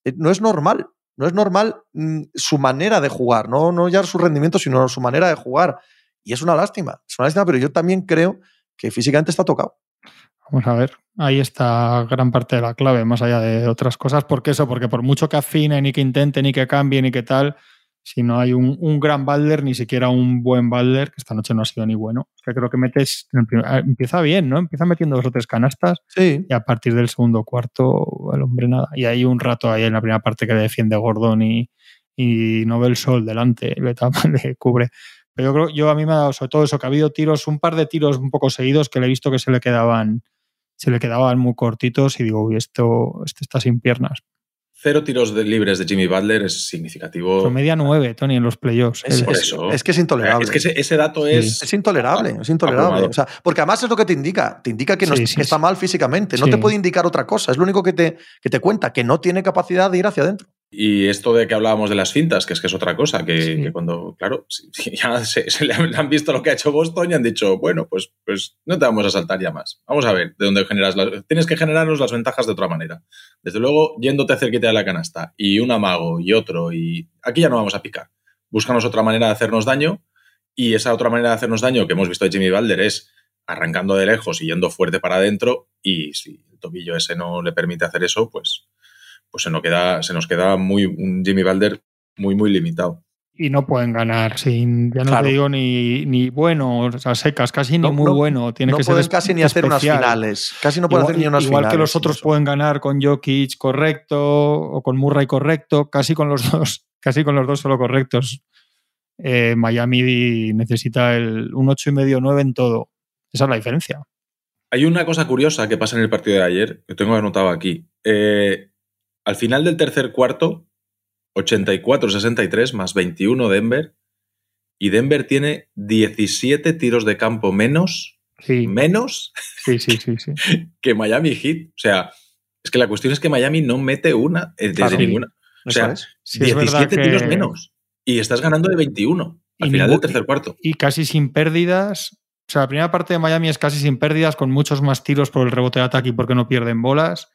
eh, no es normal, no es normal mm, su manera de jugar, no, no ya su rendimiento, sino su manera de jugar. Y es una lástima, es una lástima, pero yo también creo que físicamente está tocado. Vamos a ver, ahí está gran parte de la clave, más allá de otras cosas. ¿Por qué eso? Porque por mucho que afinen y que intenten y que cambien y que tal, si no hay un, gran Balder, ni siquiera un buen Balder, que esta noche no ha sido ni bueno. que creo que metes, ah, empieza bien, ¿no? Empieza metiendo dos o tres canastas sí. y a partir del segundo cuarto el hombre nada. Y hay un rato ahí en la primera parte que defiende Gordon y, y no ve el sol delante, le, le cubre. Pero yo creo, yo a mí me ha dado sobre todo eso, que ha habido tiros, un par de tiros un poco seguidos que le he visto que se le quedaban, se le quedaban muy cortitos y digo, uy, esto, esto está sin piernas. Cero tiros de libres de Jimmy Butler es significativo. media nueve, Tony, en los playoffs. Es, es, que es intolerable. Es que ese, dato es. Es intolerable, es intolerable. O sea, porque además es lo que te indica. Te indica que, no, está mal físicamente. No te puede indicar otra cosa. Es lo único que te, que te cuenta, que no tiene capacidad de ir hacia adentro. Y esto de que hablábamos de las fintas, que es que es otra cosa, que, cuando, claro, ya se, le han visto lo que ha hecho Boston y han dicho, bueno, pues, pues no te vamos a saltar ya más. Vamos a ver de dónde generas las... Tienes que generarnos las ventajas de otra manera. Desde luego, yéndote cerquita de la canasta y un amago y otro, y aquí ya no vamos a picar. Búscanos otra manera de hacernos daño y esa otra manera de hacernos daño que hemos visto de Jimmy Balder es arrancando de lejos y yendo fuerte para adentro y si el tobillo ese no le permite hacer eso, pues pues se nos queda, se nos queda muy, un Jimmy Balder muy, muy limitado. Y no pueden ganar sin, ya no te digo ni, ni bueno, o sea, secas, casi ni muy bueno. Tiene no que pueden ser casi ni hacer unas finales. Casi no pueden hacer ni unas igual finales. que los otros pueden ganar con Jokic correcto o con Murray correcto, casi con los dos, casi con los dos solo correctos. Eh, Miami necesita el, un 8 y medio 9 en todo. Esa es la diferencia. Hay una cosa curiosa que pasa en el partido de ayer, que tengo anotado aquí. Eh, al final del tercer cuarto, 84-63 más 21 Denver. Y Denver tiene 17 tiros de campo menos. Menos. Sí, sí, sí, sí. que Miami Heat. O sea, es que la cuestión es que Miami no mete una eh, desde ninguna. O sea, 17 tiros menos. Y estás ganando de 21 al final del tercer cuarto. Y casi sin pérdidas. O sea, la primera parte de Miami es casi sin pérdidas, con muchos más tiros por el rebote de ataque y porque no pierden bolas.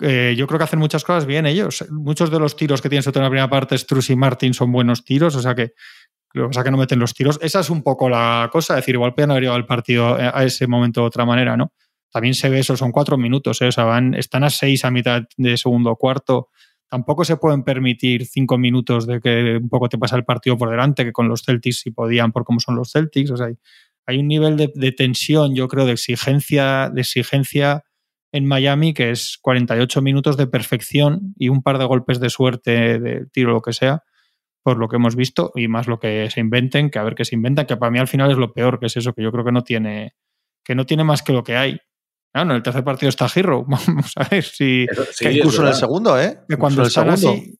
Eh, yo creo que hacen muchas cosas bien ellos. Muchos de los tiros que tienen sobre la primera parte, Struss y Martin, son buenos tiros, o sea que lo que que no meten los tiros. Esa es un poco la cosa, es decir, igual pueden haber llevado el partido a ese momento de otra manera, ¿no? También se ve eso, son cuatro minutos, ¿eh? o sea, van, están a seis a mitad de segundo o cuarto. Tampoco se pueden permitir cinco minutos de que un poco te pasa el partido por delante, que con los Celtics si podían por cómo son los Celtics. O sea, hay, hay un nivel de, tensión, yo creo, de exigencia, de exigencia en Miami, que es 48 minutos de perfección y un par de golpes de suerte, de tiro, lo que sea, por lo que hemos visto, y más lo que se inventen, que a ver qué se inventan, que para mí al final es lo peor, que es eso, que yo creo que no tiene, que no tiene más que lo que hay. Ah, no, en el tercer partido está Giro. Vamos a ver si. incluso en el segundo, ¿eh? Que cuando están así.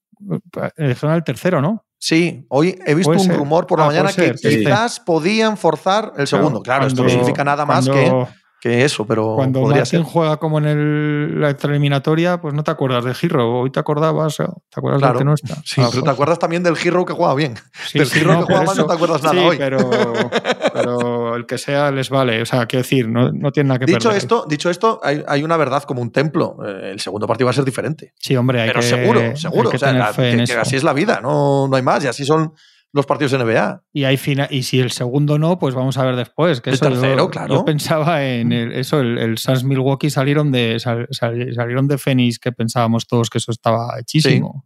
Eh, son el tercero, ¿no? Sí, hoy he visto un rumor por la ah, mañana que quizás podían forzar el segundo. Claro, esto no significa nada más que que eso, pero Cuando ser. juega como en el- la extraeliminatoria, pues no te acuerdas de Hero. Hoy te acordabas, ¿eh? ¿te acuerdas Claro. del que no está? Sí, Ah, pero te acuerdas también del Hero que juega bien. Sí, del sí, que juega mal no te acuerdas nada sí, hoy. Pero, pero el que sea les vale. O sea, quiero decir, no, no tiene nada que Dicho perder. esto, dicho esto hay, hay una verdad como un templo. Eh, El segundo partido va a ser diferente. Sí, hombre, hay Pero que, seguro, hay seguro. que O sea, la- que- así es la vida, no, no hay más. Y así son los partidos NBA. Y, hay y si el segundo no, pues vamos a ver después. Que El eso yo- tercero, claro. Yo pensaba en el- eso, el, el Suns Milwaukee salieron de, sal- sal- salieron de Phoenix, que pensábamos todos que eso estaba hechísimo.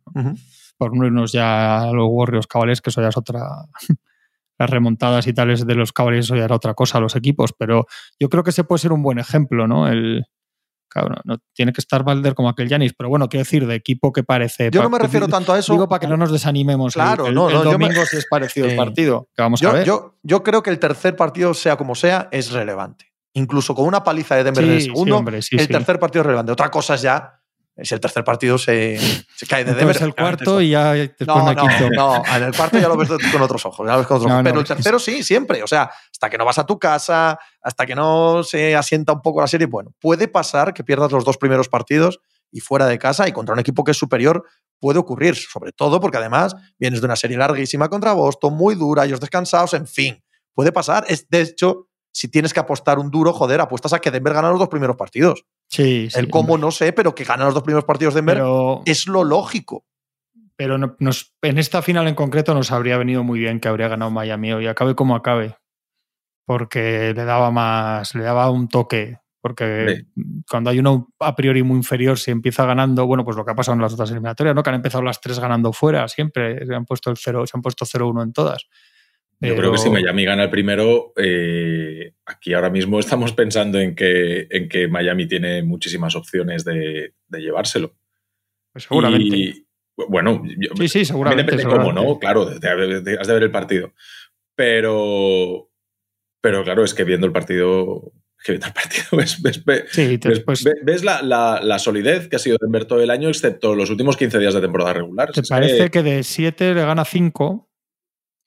Por no irnos ya a los Warriors Cavaliers, que eso ya es otra. Las remontadas y tales de los Cavaliers, eso ya era otra cosa, los equipos. Pero yo creo que ese puede ser un buen ejemplo, ¿no? El. Claro, no, tiene que estar Balder como aquel Yanis, pero bueno, quiero decir, de equipo que parece. Yo no me refiero tanto a eso. Digo para que no nos desanimemos. el- Claro, el, no, el no, yo me- domingo si es parecido el partido, que vamos a Yo, ver. yo, yo creo que el tercer partido, sea como sea, es relevante. Incluso con una paliza de Denver en el Sí, sí, segundo, hombre, sí, el sí. tercer partido es relevante. Otra cosa es ya si el tercer partido se, se cae de Denver. Entonces el cuarto y ya después No, no, quinto. no, en el cuarto ya lo ves con otros ojos. ya lo ves con otros No, ojos. no, Pero el tercero sí, siempre. O sea, hasta que no vas a tu casa, hasta que no se asienta un poco la serie. Bueno, puede pasar que pierdas los dos primeros partidos y fuera de casa y contra un equipo que es superior puede ocurrir. Sobre todo porque además vienes de una serie larguísima contra Boston, muy dura, ellos descansados, en fin. Puede pasar. Es, de hecho, si tienes que apostar un duro, joder, apuestas a que Denver gana los dos primeros partidos. Sí, sí, el cómo no sé, pero que gana los dos primeros partidos Denver Pero, es lo lógico. pero nos, en esta final en concreto nos habría venido muy bien que habría ganado Miami hoy, acabe como acabe. Porque le daba más, le daba un toque. Porque cuando hay uno a priori muy inferior, si empieza ganando, bueno, pues lo que ha pasado en las otras eliminatorias, ¿no? Que han empezado las tres ganando fuera, siempre. Se han puesto el cero, se han puesto 0-1 en todas. Yo creo que si Miami gana el primero, eh, aquí ahora mismo estamos pensando en que, en que Miami tiene muchísimas opciones de, de llevárselo. Pues seguramente. Y, bueno, yo- sí, sí, seguramente. depende cómo, seguramente. ¿no? Claro, has de ver el partido. Pero, pero claro, es que viendo el partido, que viendo el partido ves, ves- ves- Sí, ves- después, ves- ves la, la- la solidez que ha sido Denver todo el año, excepto los últimos 15 días de temporada regular. ¿Te Es parece que de 7 le gana 5?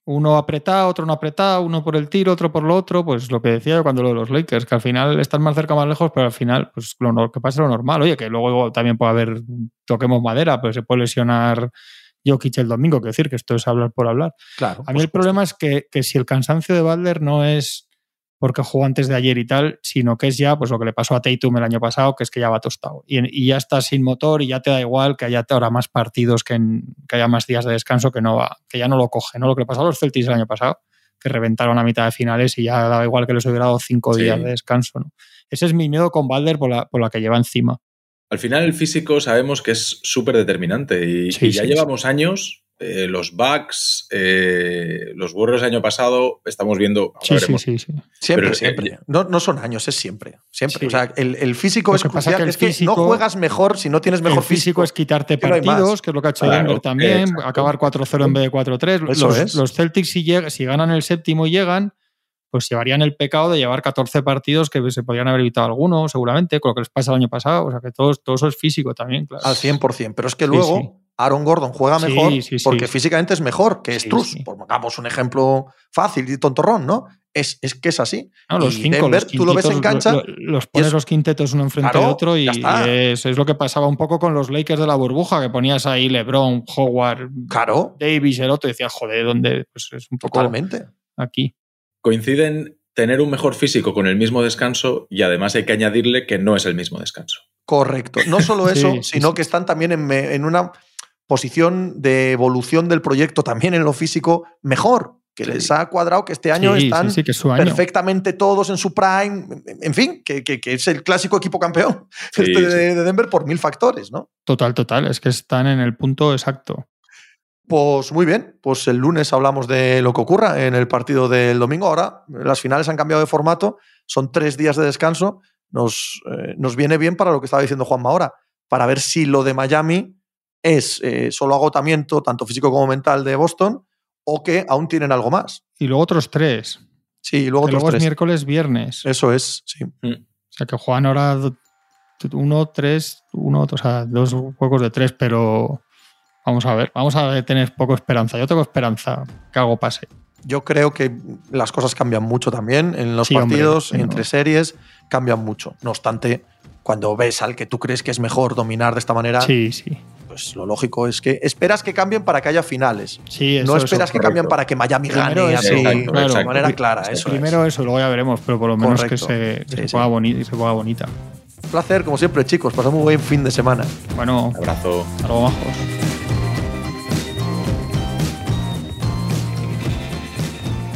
Uno apretado, otro no apretado, uno por el tiro, otro por lo otro. Pues lo que decía yo cuando lo de los Lakers, que al final están más cerca, más lejos, pero al final, pues lo que pasa lo normal. Oye, que luego también puede haber, toquemos madera, pero se puede lesionar Jokic el domingo. Quiero decir que esto es hablar por hablar. Claro. A mí el problema es que, que si el cansancio de Butler no es porque jugó antes de ayer y tal, sino que es ya pues lo que le pasó a Tatum el año pasado, que es que ya va tostado. Y, y ya está sin motor y ya te da igual que haya ahora más partidos, que, en- que haya más días de descanso, que no va, que ya no lo coge, ¿no? Lo que le pasó a los Celtics el año pasado, que reventaron a mitad de finales y ya daba igual que les hubiera dado cinco Sí. días de descanso, ¿no? Ese es mi miedo con Butler por la, por la que lleva encima. Al final el físico sabemos que es súper determinante y, Sí, y ya sí, llevamos años, eh, los Bucks, eh, los Warriors el año pasado, estamos viendo, ahora Sí, sí, sí, sí. Siempre, Pero, eh, siempre. No, no son años, es siempre. Siempre. Sí. O sea, el, el físico Lo es que pasa crucial. que el es que físico- no juegas mejor si no tienes mejor el físico, es quitarte partidos, que es lo que ha hecho Claro, Denver también, exacto. acabar 4-0 en vez de 4-3. Eso Los, es. los Celtics, si, llega- si ganan el séptimo y llegan, pues llevarían el pecado de llevar 14 partidos que se podrían haber evitado algunos, seguramente, con lo que les pasa el año pasado. O sea, que todo, todo eso es físico también, claro. al 100%. Pero es que Sí, luego sí. Aaron Gordon juega mejor sí, sí. porque físicamente es mejor que Sí, Struz. sí. Pongamos un ejemplo fácil y tontorrón, ¿no? Es, es que es así. No, los Y cinco, Denver, los tú lo ves en cancha. lo- lo- los pones es- los quintetos uno enfrente Claro, de otro y, y es, es lo que pasaba un poco con los Lakers de la burbuja, que ponías ahí LeBron, Howard, Claro, Davis, el otro, y decías, joder, ¿dónde? Pues es un poco totalmente. aquí. coinciden tener un mejor físico con el mismo descanso y además hay que añadirle que no es el mismo descanso. Correcto. No solo eso, sí, sino sí. que están también en, me- en una posición de evolución del proyecto, también en lo físico, mejor. Que Sí. les ha cuadrado que este año Sí, están sí, sí, que es su año. perfectamente todos en su prime. En fin, que, que- que es el clásico equipo campeón este de Denver por mil factores, ¿no? Total, total. Es que están en el punto exacto. Pues muy bien, pues el lunes hablamos de lo que ocurra en el partido del domingo. Ahora las finales han cambiado de formato, son tres días de descanso. Nos, eh, nos viene bien para lo que estaba diciendo Juanma ahora, para ver si lo de Miami es eh, solo agotamiento, tanto físico como mental, de Boston, o que aún tienen algo más. Y luego otros tres. Sí, y luego que otros luego es tres. miércoles, viernes. Eso es, sí. O sea, que juegan ahora uno, tres, uno, o sea, dos juegos de tres, pero vamos a ver. Vamos a tener poco esperanza. Yo tengo esperanza que algo pase. Yo creo que las cosas cambian mucho también en los Sí, hombre, partidos, entre series. cambian mucho. No obstante, cuando ves al que tú crees que es mejor dominar de esta manera, Sí, sí. Pues lo lógico es que esperas que cambien para que haya finales. Sí, eso, no eso. esperas que cambien para que Miami Primero gane eso, así exacto, de exacto. manera clara. Eso Primero eso, luego ya veremos, pero por lo menos Correcto. que, se, que Sí, se, ponga se bonita. Un placer, como siempre, chicos. Pasamos un buen fin de semana. Bueno, Abrazo. hasta luego, majos.